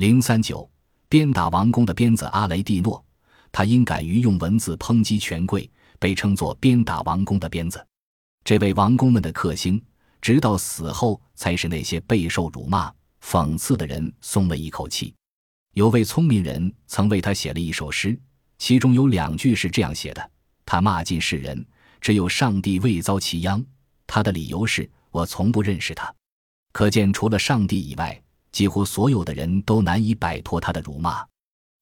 零三九，鞭打王宫的鞭子阿雷蒂诺，他因敢于用文字抨击权贵，被称作鞭打王宫的鞭子。这位王公们的克星，直到死后才使那些备受辱骂、讽刺的人松了一口气。有位聪明人曾为他写了一首诗，其中有两句是这样写的：“他骂尽世人，只有上帝未遭其殃。”他的理由是：“我从不认识他。”可见，除了上帝以外。几乎所有的人都难以摆脱他的辱骂。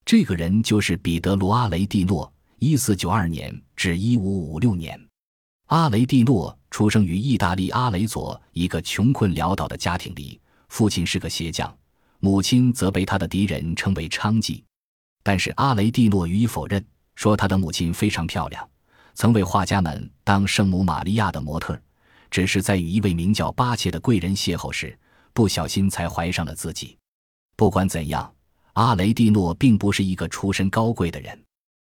这个人就是彼得罗阿雷蒂诺，一四九二年至一五五六年。阿雷蒂诺出生于意大利阿雷佐一个穷困潦倒的家庭里，父亲是个鞋匠，母亲则被他的敌人称为娼妓。但是阿雷蒂诺予以否认，说他的母亲非常漂亮，曾为画家们当圣母玛利亚的模特，只是在与一位名叫巴切的贵人邂逅时。不小心才怀上了自己。不管怎样，阿雷蒂诺并不是一个出身高贵的人。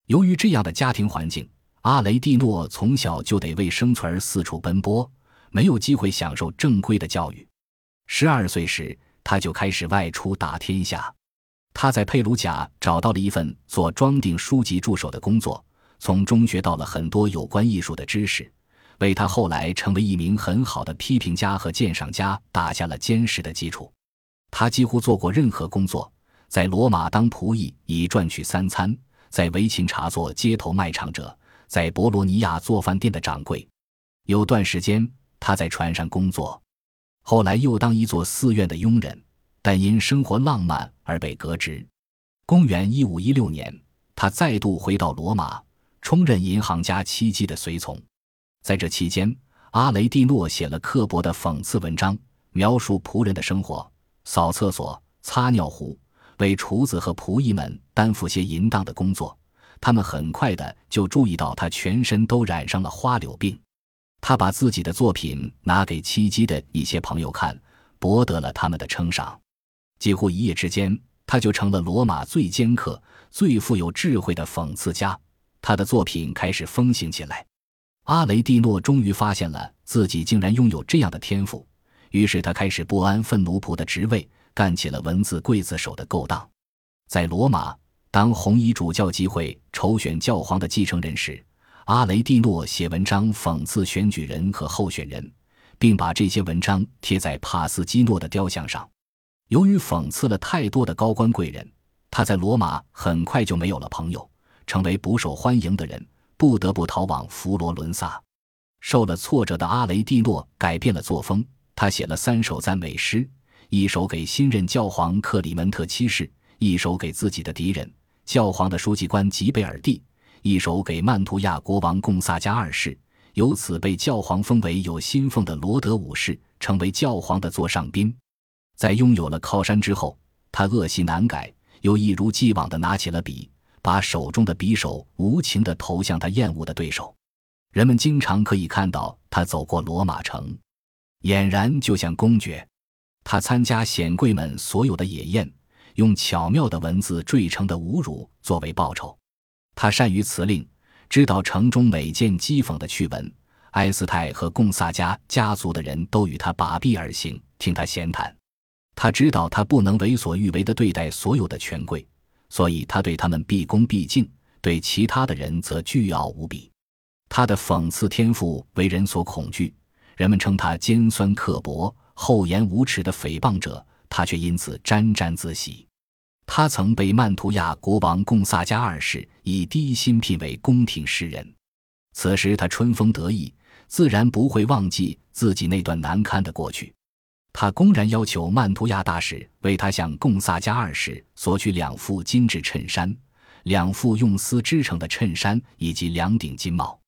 由于这样的家庭环境，阿雷蒂诺从小就得为生存而四处奔波，没有机会享受正规的教育。十二岁时，他就开始外出打天下。他在佩鲁贾找到了一份做装订书籍助手的工作，从中学到了很多有关艺术的知识。为他后来成为一名很好的批评家和鉴赏家打下了坚实的基础。他几乎做过任何工作：在罗马当仆役以赚取三餐，在维琴察做街头卖唱者，在博罗尼亚做饭店的掌柜。有段时间他在船上工作，后来又当一座寺院的佣人，但因生活浪漫而被革职。公元一五一六年，他再度回到罗马，充任银行家戚姬的随从。在这期间，阿雷蒂诺写了刻薄的讽刺文章，描述仆人的生活：扫厕所、擦尿壶，为厨子和仆役们担负些淫荡的工作。他们很快的就注意到他全身都染上了花柳病。他把自己的作品拿给戚姬的一些朋友看，博得了他们的称赏。几乎一夜之间，他就成了罗马最尖刻、最富有智慧的讽刺家。他的作品开始风行起来。阿雷蒂诺终于发现了自己竟然拥有这样的天赋，于是他开始不安分奴仆的职位，干起了文字刽子手的勾当。在罗马，当红衣主教集会筹选教皇的继承人时，阿雷蒂诺写文章讽刺选举人和候选人，并把这些文章贴在帕斯基诺的雕像上。由于讽刺了太多的高官贵人，他在罗马很快就没有了朋友，成为不受欢迎的人。不得不逃往佛罗伦萨。受了挫折的阿雷蒂诺改变了作风，他写了三首赞美诗：一首给新任教皇克里门特七世，一首给自己的敌人教皇的书记官吉贝尔蒂，一首给曼图亚国王贡萨加二世。由此被教皇封为有薪俸的罗德五世，成为教皇的座上宾。在拥有了靠山之后，他恶习难改，又一如既往地拿起了笔。把手中的匕首无情地投向他厌恶的对手，人们经常可以看到他走过罗马城，俨然就像公爵。他参加显贵们所有的野宴，用巧妙的文字缀成的侮辱作为报酬。他善于辞令，知道城中每件讥讽的趣闻。埃斯泰和贡萨加家族的人都与他把臂而行，听他闲谈。他知道他不能为所欲为地对待所有的权贵。所以他对他们毕恭毕敬，对其他的人则倨傲无比。他的讽刺天赋为人所恐惧，人们称他尖酸刻薄、厚颜无耻的诽谤者，他却因此沾沾自喜。他曾被曼图亚国王贡萨加二世以低薪聘为宫廷诗人，此时他春风得意，自然不会忘记自己那段难堪的过去。他公然要求曼图亚大使为他向贡萨加二世索取两副精致衬衫、两副用丝织成的衬衫以及两顶金帽。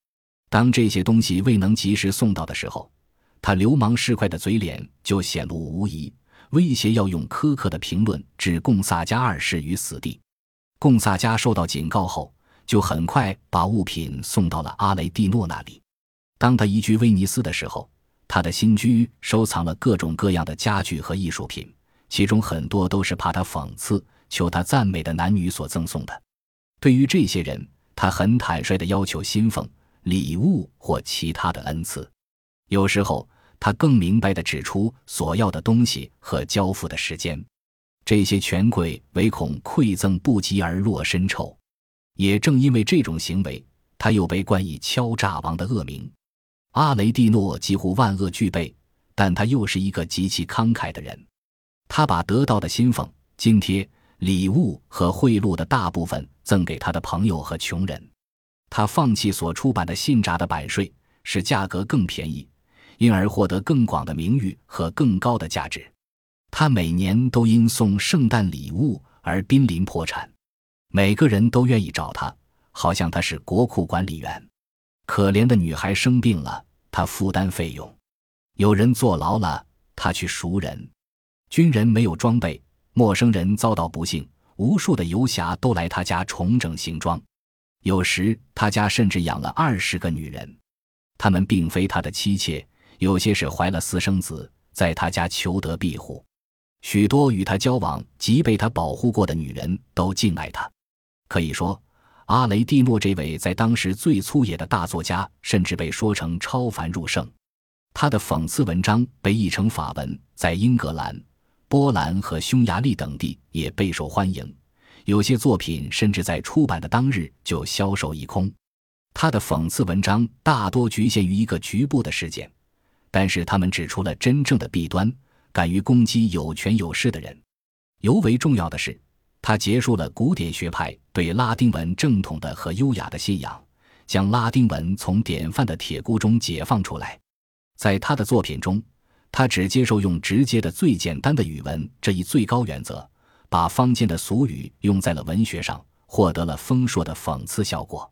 当这些东西未能及时送到的时候，他流氓市侩的嘴脸就显露无遗，威胁要用苛刻的评论置贡萨加二世于死地。贡萨加受到警告后，就很快把物品送到了阿雷蒂诺那里。当他移居威尼斯的时候。他的新居收藏了各种各样的家具和艺术品，其中很多都是怕他讽刺、求他赞美的男女所赠送的。对于这些人，他很坦率地要求薪俸、礼物或其他的恩赐。有时候，他更明白地指出所要的东西和交付的时间。这些权贵唯恐馈赠不及而落身臭。也正因为这种行为，他又被冠以敲诈王的恶名。阿雷蒂诺几乎万恶俱备，但他又是一个极其慷慨的人。他把得到的薪俸、津贴、礼物和贿赂的大部分赠给他的朋友和穷人。他放弃所出版的信札的版税，使价格更便宜，因而获得更广的名誉和更高的价值。他每年都因送圣诞礼物而濒临破产。每个人都愿意找他，好像他是国库管理员。可怜的女孩生病了，他负担费用；有人坐牢了，他去赎人。军人没有装备，陌生人遭到不幸，无数的游侠都来他家重整行装。有时他家甚至养了二十个女人，她们并非他的妻妾，有些是怀了私生子，在他家求得庇护。许多与他交往及被他保护过的女人都敬爱他。可以说，阿雷蒂诺这位在当时最粗野的大作家，甚至被说成超凡入圣。他的讽刺文章被译成法文，在英格兰、波兰和匈牙利等地也备受欢迎。有些作品甚至在出版的当日就销售一空。他的讽刺文章大多局限于一个局部的事件，但是他们指出了真正的弊端，敢于攻击有权有势的人。尤为重要的是。他结束了古典学派对拉丁文正统的和优雅的信仰，将拉丁文从典范的铁箍中解放出来。在他的作品中，他只接受用直接的、最简单的语文这一最高原则，把坊间的俗语用在了文学上，获得了丰硕的讽刺效果。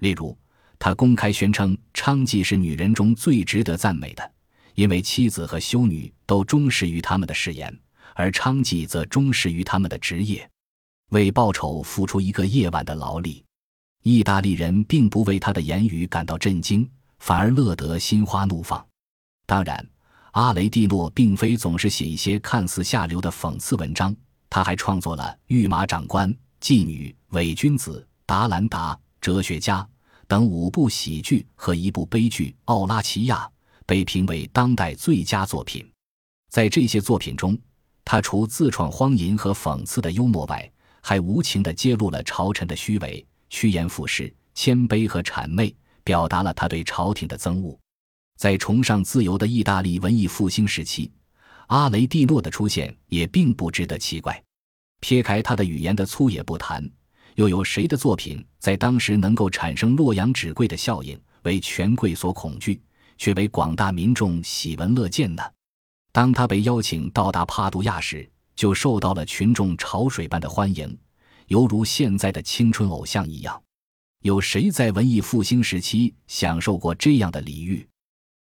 例如，他公开宣称娼妓是女人中最值得赞美的，因为妻子和修女都忠实于他们的誓言，而娼妓则忠实于他们的职业。为报酬付出一个夜晚的劳力，意大利人并不为他的言语感到震惊，反而乐得心花怒放。当然，阿雷蒂诺并非总是写一些看似下流的讽刺文章，他还创作了《御马长官》《妓女》《伪君子》《达兰达》《哲学家》等五部喜剧和一部悲剧《奥拉齐亚》，被评为当代最佳作品。在这些作品中，他除自创荒淫和讽刺的幽默外，还无情地揭露了朝臣的虚伪、趋炎附势、谦卑和谄媚，表达了他对朝廷的憎恶。在崇尚自由的意大利文艺复兴时期，阿雷蒂诺的出现也并不值得奇怪。撇开他的语言的粗野不谈，又有谁的作品在当时能够产生洛阳纸贵的效应，为权贵所恐惧，却为广大民众喜闻乐见呢？当他被邀请到达帕杜亚时，就受到了群众潮水般的欢迎，犹如现在的青春偶像一样。有谁在文艺复兴时期享受过这样的礼遇？